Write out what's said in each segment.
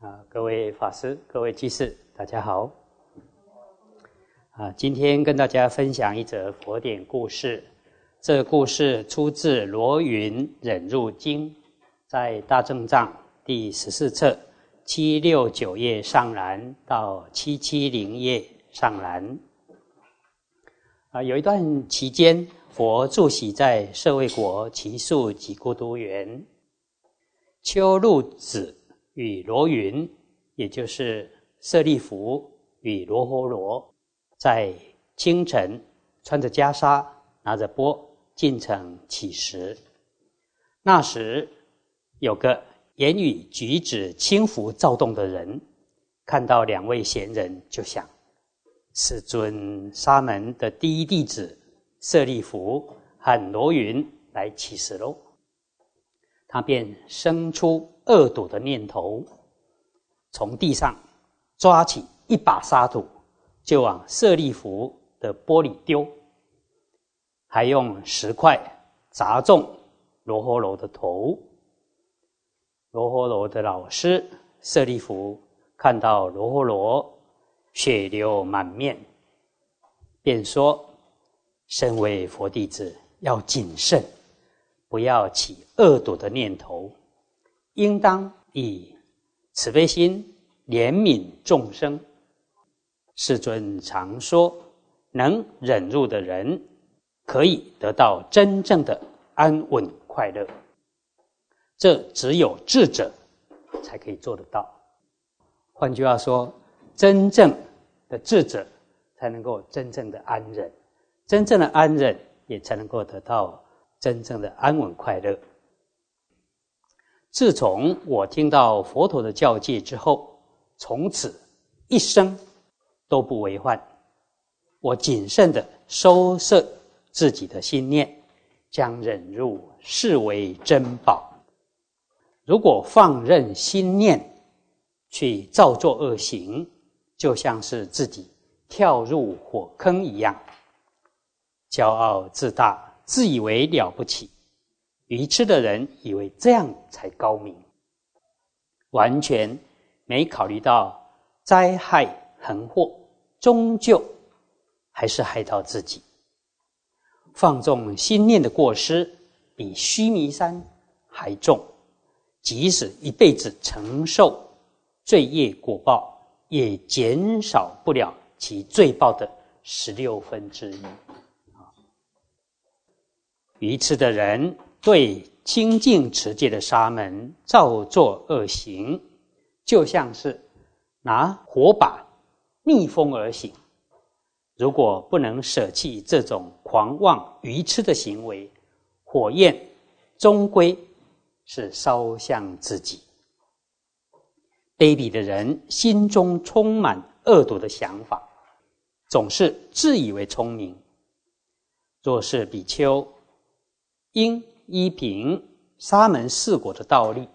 啊，各位法师、各位居士，大家好。啊，今天跟大家分享一则佛典故事。这故事出自《罗云忍辱经》，在《大正藏》第十四册七六九页上栏到七七零页上栏。啊，有一段期间，佛住喜在舍卫国祇树及孤独园，秋露子。与罗云，也就是舍利弗与罗诃罗，在清晨穿着袈裟，拿着钵进城乞食。那时有个言语举止轻浮躁动的人，看到两位贤人，就想：世尊沙门的第一弟子舍利弗和罗云来乞食喽。他便生出。恶毒的念头，从地上抓起一把沙土，就往舍利弗的玻璃丢，还用石块砸中罗诃罗的头。罗诃罗的老师舍利弗看到罗诃罗血流满面，便说：“身为佛弟子，要谨慎，不要起恶毒的念头。”应当以慈悲心怜悯众生。世尊常说，能忍辱的人，可以得到真正的安稳快乐。这只有智者才可以做得到。换句话说，真正的智者才能够真正的安忍，真正的安忍也才能够得到真正的安稳快乐。自从我听到佛陀的教诫之后，从此一生都不为患。我谨慎的收摄自己的心念，将忍辱视为珍宝。如果放任心念去造作恶行，就像是自己跳入火坑一样，骄傲自大，自以为了不起。愚痴的人以为这样才高明，完全没考虑到灾害横祸，终究还是害到自己。放纵心念的过失，比须弥山还重。即使一辈子承受罪业果报，也减少不了其罪报的十六分之一。愚痴的人。对清净持戒的沙门造作恶行，就像是拿火把逆风而行。如果不能舍弃这种狂妄愚痴的行为，火焰终归是烧向自己。卑鄙的人心中充满恶毒的想法，总是自以为聪明。若是比丘，应。依凭沙门四果的道力，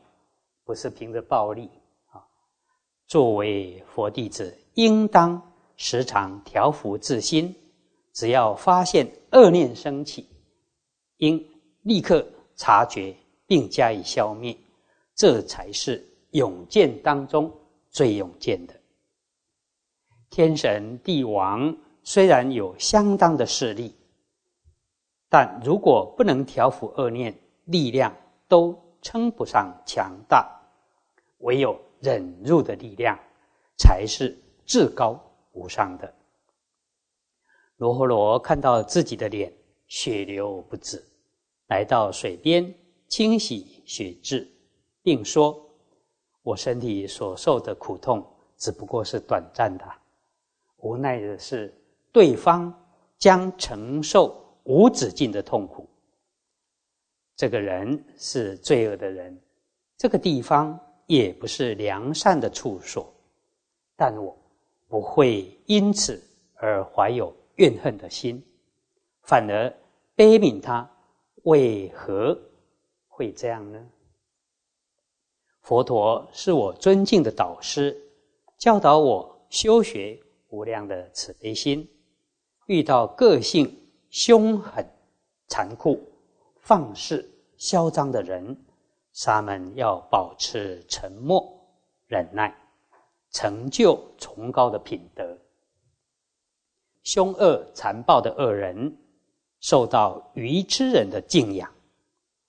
不是凭着暴力啊。作为佛弟子，应当时常调伏自心，只要发现恶念升起，应立刻察觉并加以消灭，这才是勇健当中最勇健的。天神帝王虽然有相当的势力。但如果不能调伏恶念，力量都称不上强大。唯有忍辱的力量，才是至高无上的。罗诃罗看到自己的脸血流不止，来到水边清洗血渍，并说：“我身体所受的苦痛只不过是短暂的，无奈的是对方将承受。”无止境的痛苦。这个人是罪恶的人，这个地方也不是良善的处所。但我不会因此而怀有怨恨的心，反而悲悯他为何会这样呢？佛陀是我尊敬的导师，教导我修学无量的慈悲心。遇到个性。凶狠、残酷、放肆、嚣张的人，沙门要保持沉默，忍耐，成就崇高的品德。凶恶残暴的恶人受到愚痴人的敬仰，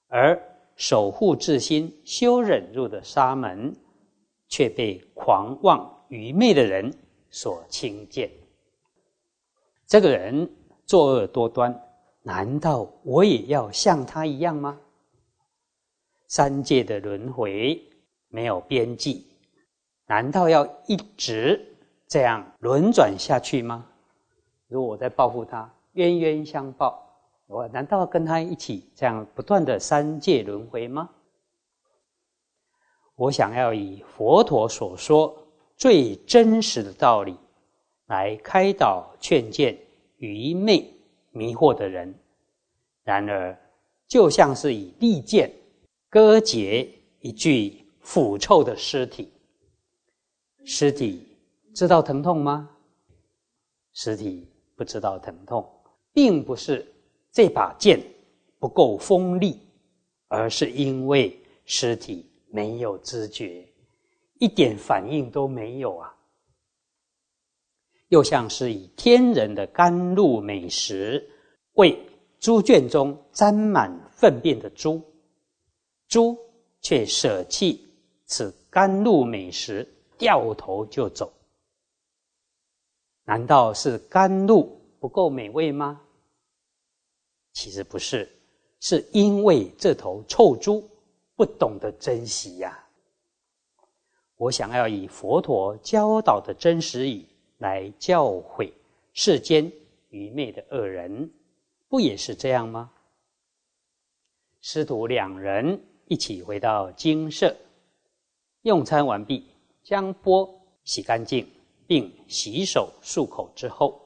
而守护至心、修忍辱的沙门，却被狂妄愚昧的人所轻贱。这个人作恶多端，难道我也要像他一样吗？三界的轮回没有边际，难道要一直这样轮转下去吗？如果我在报复他，冤冤相报，我难道要跟他一起这样不断的三界轮回吗？我想要以佛陀所说最真实的道理来开导劝谏愚昧迷惑的人，然而就像是以利剑割截一具腐臭的尸体，尸体知道疼痛吗？尸体。不知道疼痛，并不是这把剑不够锋利，而是因为尸体没有知觉，一点反应都没有啊！又像是以天人的甘露美食喂猪圈中沾满粪便的猪，猪却舍弃此甘露美食，掉头就走。难道是甘露不够美味吗？其实不是，是因为这头臭猪不懂得珍惜呀。我想要以佛陀教导的真实语来教诲世间愚昧的恶人，不也是这样吗？师徒两人一起回到精舍，用餐完毕，将钵洗干净。并洗手漱口之后，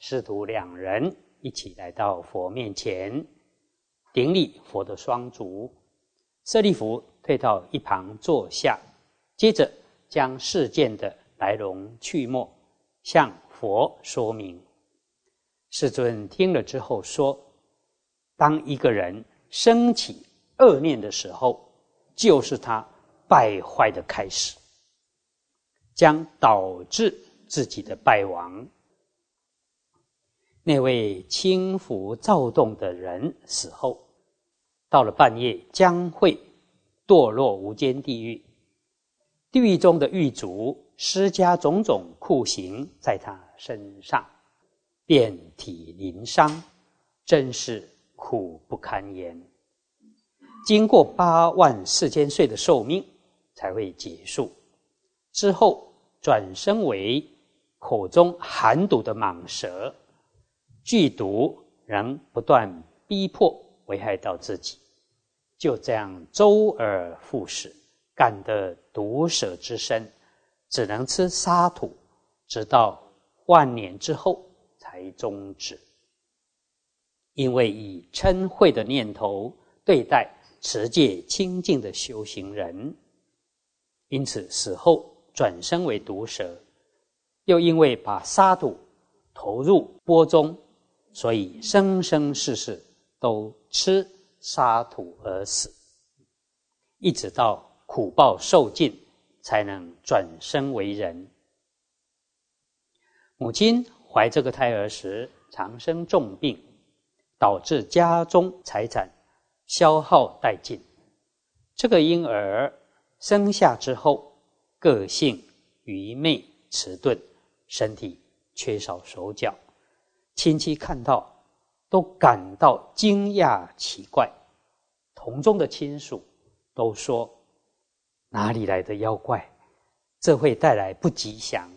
师徒两人一起来到佛面前，顶礼佛的双足。舍利弗退到一旁坐下，接着将事件的来龙去脉向佛说明。世尊听了之后说：“当一个人升起恶念的时候，就是他败坏的开始，将导致。”自己的败亡，那位轻浮躁动的人死后，到了半夜将会堕落无间地狱。地狱中的狱卒施加种种酷刑在他身上，遍体鳞伤，真是苦不堪言。经过八万四千岁的寿命才会结束，之后转生为。口中含毒的蟒蛇，剧毒仍不断逼迫危害到自己，就这样周而复始，感得毒蛇之身，只能吃沙土，直到万年之后才终止。因为以嗔恚的念头对待持戒清净的修行人，因此死后转生为毒蛇。又因为把沙土投入钵中，所以生生世世都吃沙土而死，一直到苦报受尽，才能转生为人。母亲怀这个胎儿时，常生重病，导致家中财产消耗殆尽。这个婴儿生下之后，个性愚昧迟钝。身体缺少手脚，亲戚看到都感到惊讶奇怪，同中的亲属都说：“哪里来的妖怪？这会带来不吉祥。”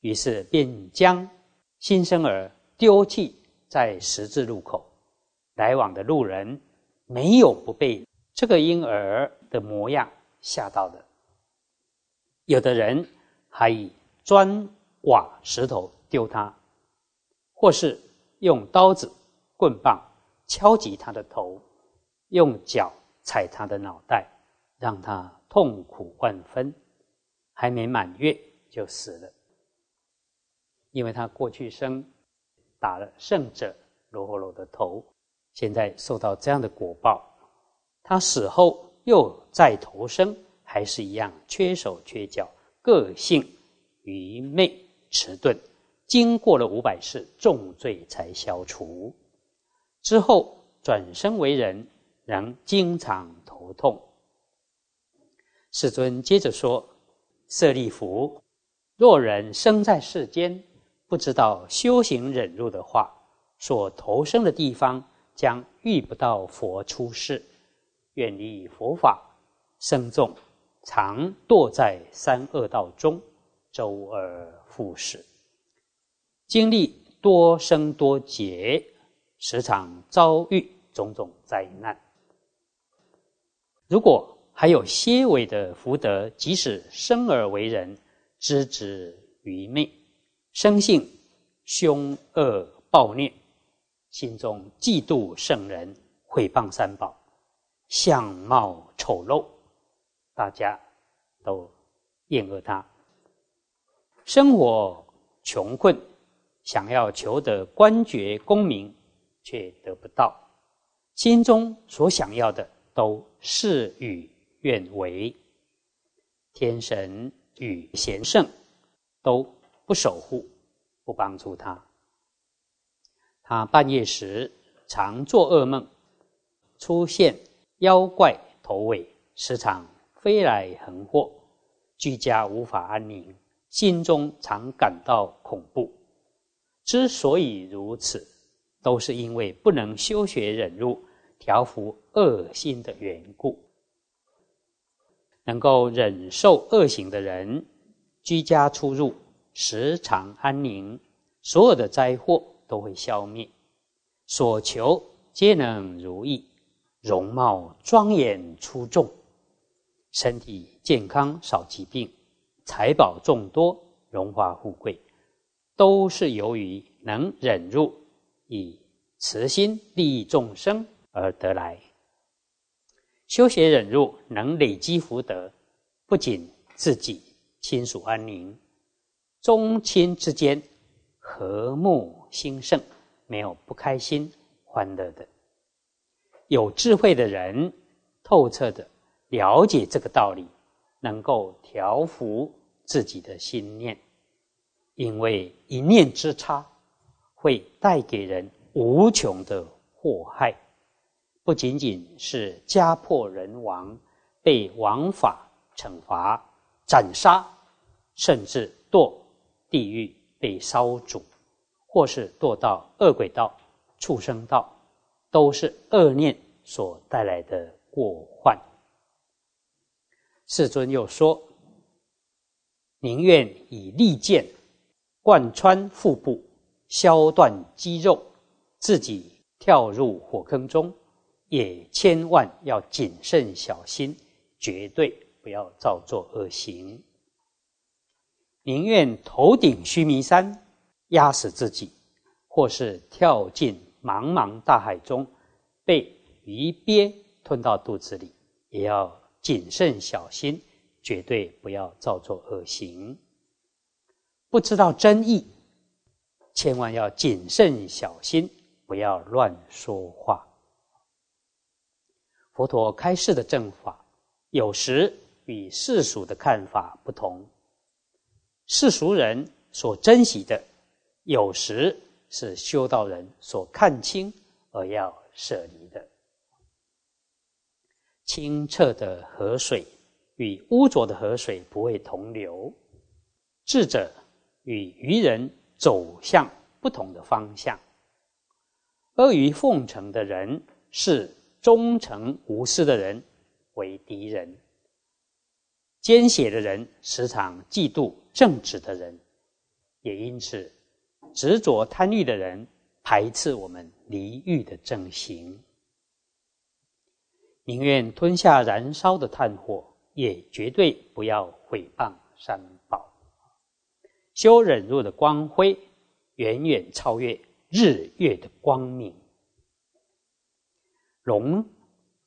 于是便将新生儿丢弃在十字路口，来往的路人没有不被这个婴儿的模样吓到的，有的人还以。砖瓦石头丢他，或是用刀子棍棒敲击他的头，用脚踩他的脑袋，让他痛苦万分，还没满月就死了。因为他过去生打了圣者罗诃罗的头，现在受到这样的果报，他死后又再投生，还是一样缺手缺脚，个性愚昧迟钝。经过了五百世重罪才消除，之后转生为人，仍经常头痛。世尊接着说：“舍利弗，若人生在世间，不知道修行忍辱的话，所投生的地方将遇不到佛出世，远离佛法，生众常堕在三恶道中，周而复始。”经历多生多劫，时常遭遇种种灾难。如果还有些微的福德，即使生而为人，知之愚昧，生性凶恶暴虐，心中嫉妒圣人，毁谤三宝，相貌丑陋，大家都厌恶他，生活穷困。想要求得官爵功名，却得不到，心中所想要的都事与愿违，天神与贤圣都不守护，不帮助他。他半夜时常做噩梦，出现妖怪头尾，时常飞来横祸，居家无法安宁，心中常感到恐怖。之所以如此，都是因为不能修学忍辱、调伏恶心的缘故。能够忍受恶行的人，居家出入时常安宁，所有的灾祸都会消灭，所求皆能如意，容貌庄严出众，身体健康少疾病，财宝众多，荣华富贵。都是由于能忍辱，以慈心利益众生而得来。修学忍辱，能累积福德，不仅自己亲属安宁，宗亲之间和睦兴盛，没有不开心欢乐的。有智慧的人，透彻的了解这个道理，能够调伏自己的心念。因为一念之差，会带给人无穷的祸害，不仅仅是家破人亡、被王法惩罚、斩杀，甚至堕地狱被烧煮，或是堕到恶鬼道、畜生道，都是恶念所带来的过患。世尊又说：“宁愿以利剑。”贯穿腹部，削断肌肉，自己跳入火坑中，也千万要谨慎小心，绝对不要造作恶行。宁愿头顶须弥山压死自己，或是跳进茫茫大海中，被鱼鳖吞到肚子里，也要谨慎小心，绝对不要造作恶行。不知道真意，千万要谨慎小心，不要乱说话。佛陀开示的正法，有时与世俗的看法不同。世俗人所珍惜的，有时是修道人所看清而要舍离的。清澈的河水与污浊的河水不会同流，智者。与愚人走向不同的方向。阿谀奉承的人是忠诚无私的人为敌人，奸邪的人时常嫉妒正直的人，也因此执着贪欲的人排斥我们离欲的正行，宁愿吞下燃烧的炭火，也绝对不要毁谤三宝。修忍辱的光辉，远远超越日月的光明。龙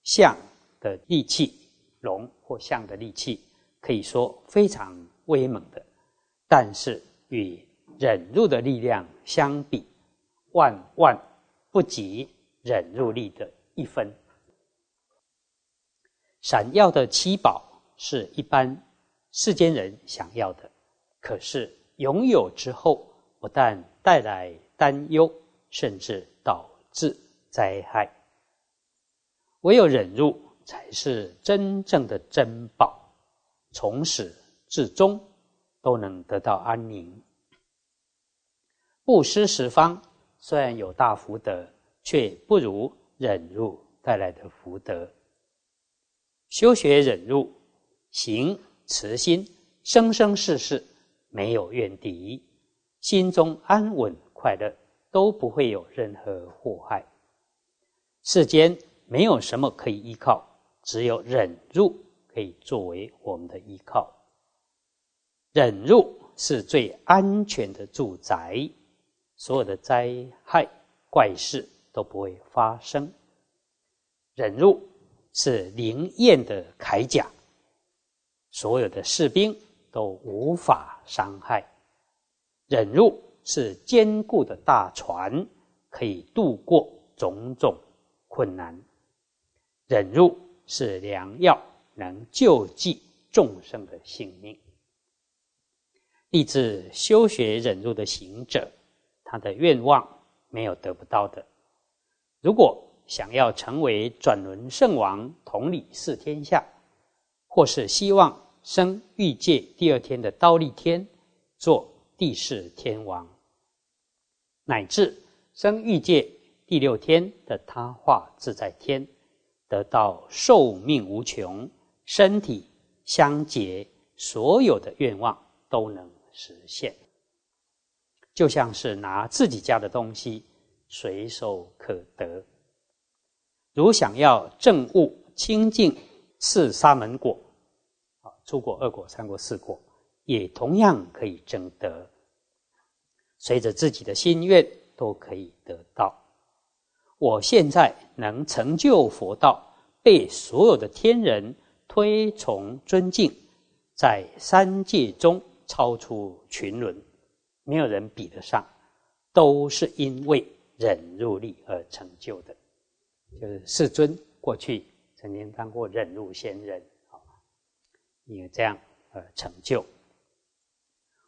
象的利器，龙或象的利器，可以说非常威猛的，但是与忍辱的力量相比，万万不及忍辱力的一分。闪耀的七宝是一般世间人想要的，可是拥有之后，不但带来担忧，甚至导致灾害。唯有忍辱，才是真正的珍宝，从始至终都能得到安宁。布施十方虽然有大福德，却不如忍辱带来的福德。修学忍辱，行慈心，生生世世没有怨敌，心中安稳快乐，都不会有任何祸害。世间没有什么可以依靠，只有忍辱可以作为我们的依靠。忍辱是最安全的住宅。所有的灾害怪事都不会发生。忍辱是灵验的铠甲，所有的士兵都无法伤害。忍辱是坚固的大船，可以度过种种困难。忍辱是良药，能救济众生的性命。立志修学忍辱的行者。他的愿望没有得不到的。如果想要成为转轮圣王，统理四天下，或是希望生欲界第二天的刀立天做第四天王，乃至生欲界第六天的他化自在天，得到寿命无穷、身体相结，所有的愿望都能实现。就像是拿自己家的东西随手可得，如想要证悟清净四沙门果，啊，出果、二果、三果、四果，也同样可以证得。随着自己的心愿都可以得到。我现在能成就佛道，被所有的天人推崇尊敬，在三界中超出群伦。没有人比得上，都是因为忍辱力而成就的。就是世尊过去曾经当过忍辱仙人，啊，因为这样而成就。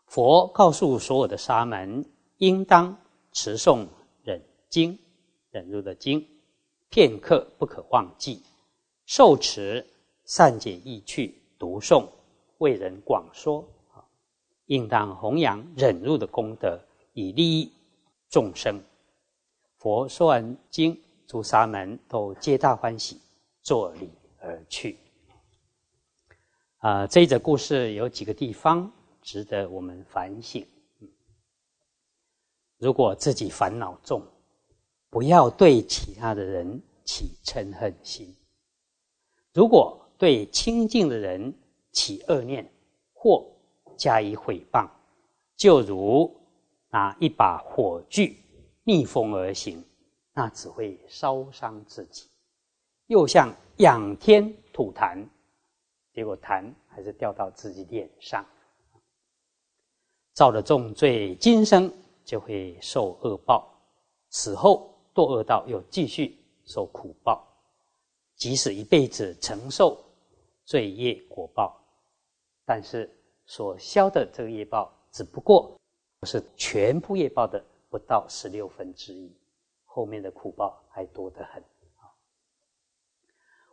佛告诉所有的沙门，应当持诵忍经，忍辱的经，片刻不可忘记，受持善解意趣，读诵为人广说。应当弘扬忍辱的功德，以利益众生。佛说完经，诸沙门都皆大欢喜，作礼而去。啊，这一则故事有几个地方值得我们反省。如果自己烦恼重，不要对其他的人起嗔恨心；如果对亲近的人起恶念，或加以毁谤，就如拿一把火炬逆风而行，那只会烧伤自己；又像仰天吐痰，结果痰还是掉到自己脸上，造了重罪，今生就会受恶报，死后堕恶道又继续受苦报，即使一辈子承受罪业果报，但是。所消的这个业报，只不过是全部业报的不到十六分之一，后面的苦报还多得很。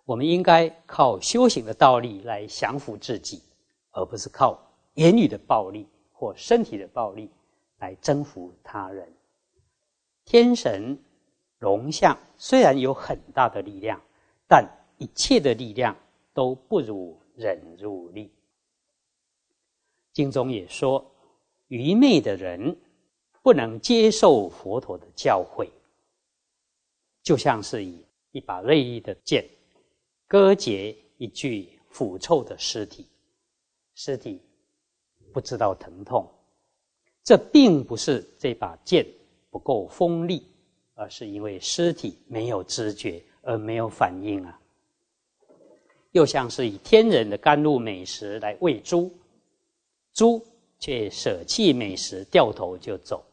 我们应该靠修行的道力来降服自己，而不是靠言语的暴力或身体的暴力来征服他人。天神龙象虽然有很大的力量，但一切的力量都不如忍辱力。经中也说，愚昧的人不能接受佛陀的教诲，就像是以一把锐利的剑割截一具腐臭的尸体，尸体不知道疼痛，这并不是这把剑不够锋利，而是因为尸体没有知觉而没有反应啊。又像是以天人的甘露美食来喂猪。猪却舍弃美食，掉头就走，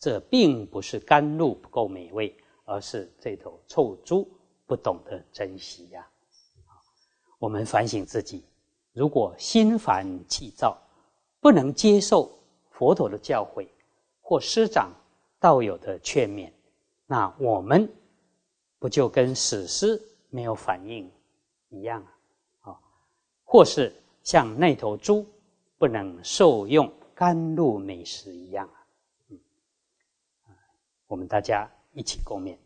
这并不是甘露不够美味，而是这头臭猪不懂得珍惜呀。我们反省自己，如果心烦气躁，不能接受佛陀的教诲或师长道友的劝勉，那我们不就跟死尸没有反应一样啊？啊，或是像那头猪不能受用甘露美食一样啊？嗯，我们大家一起共勉。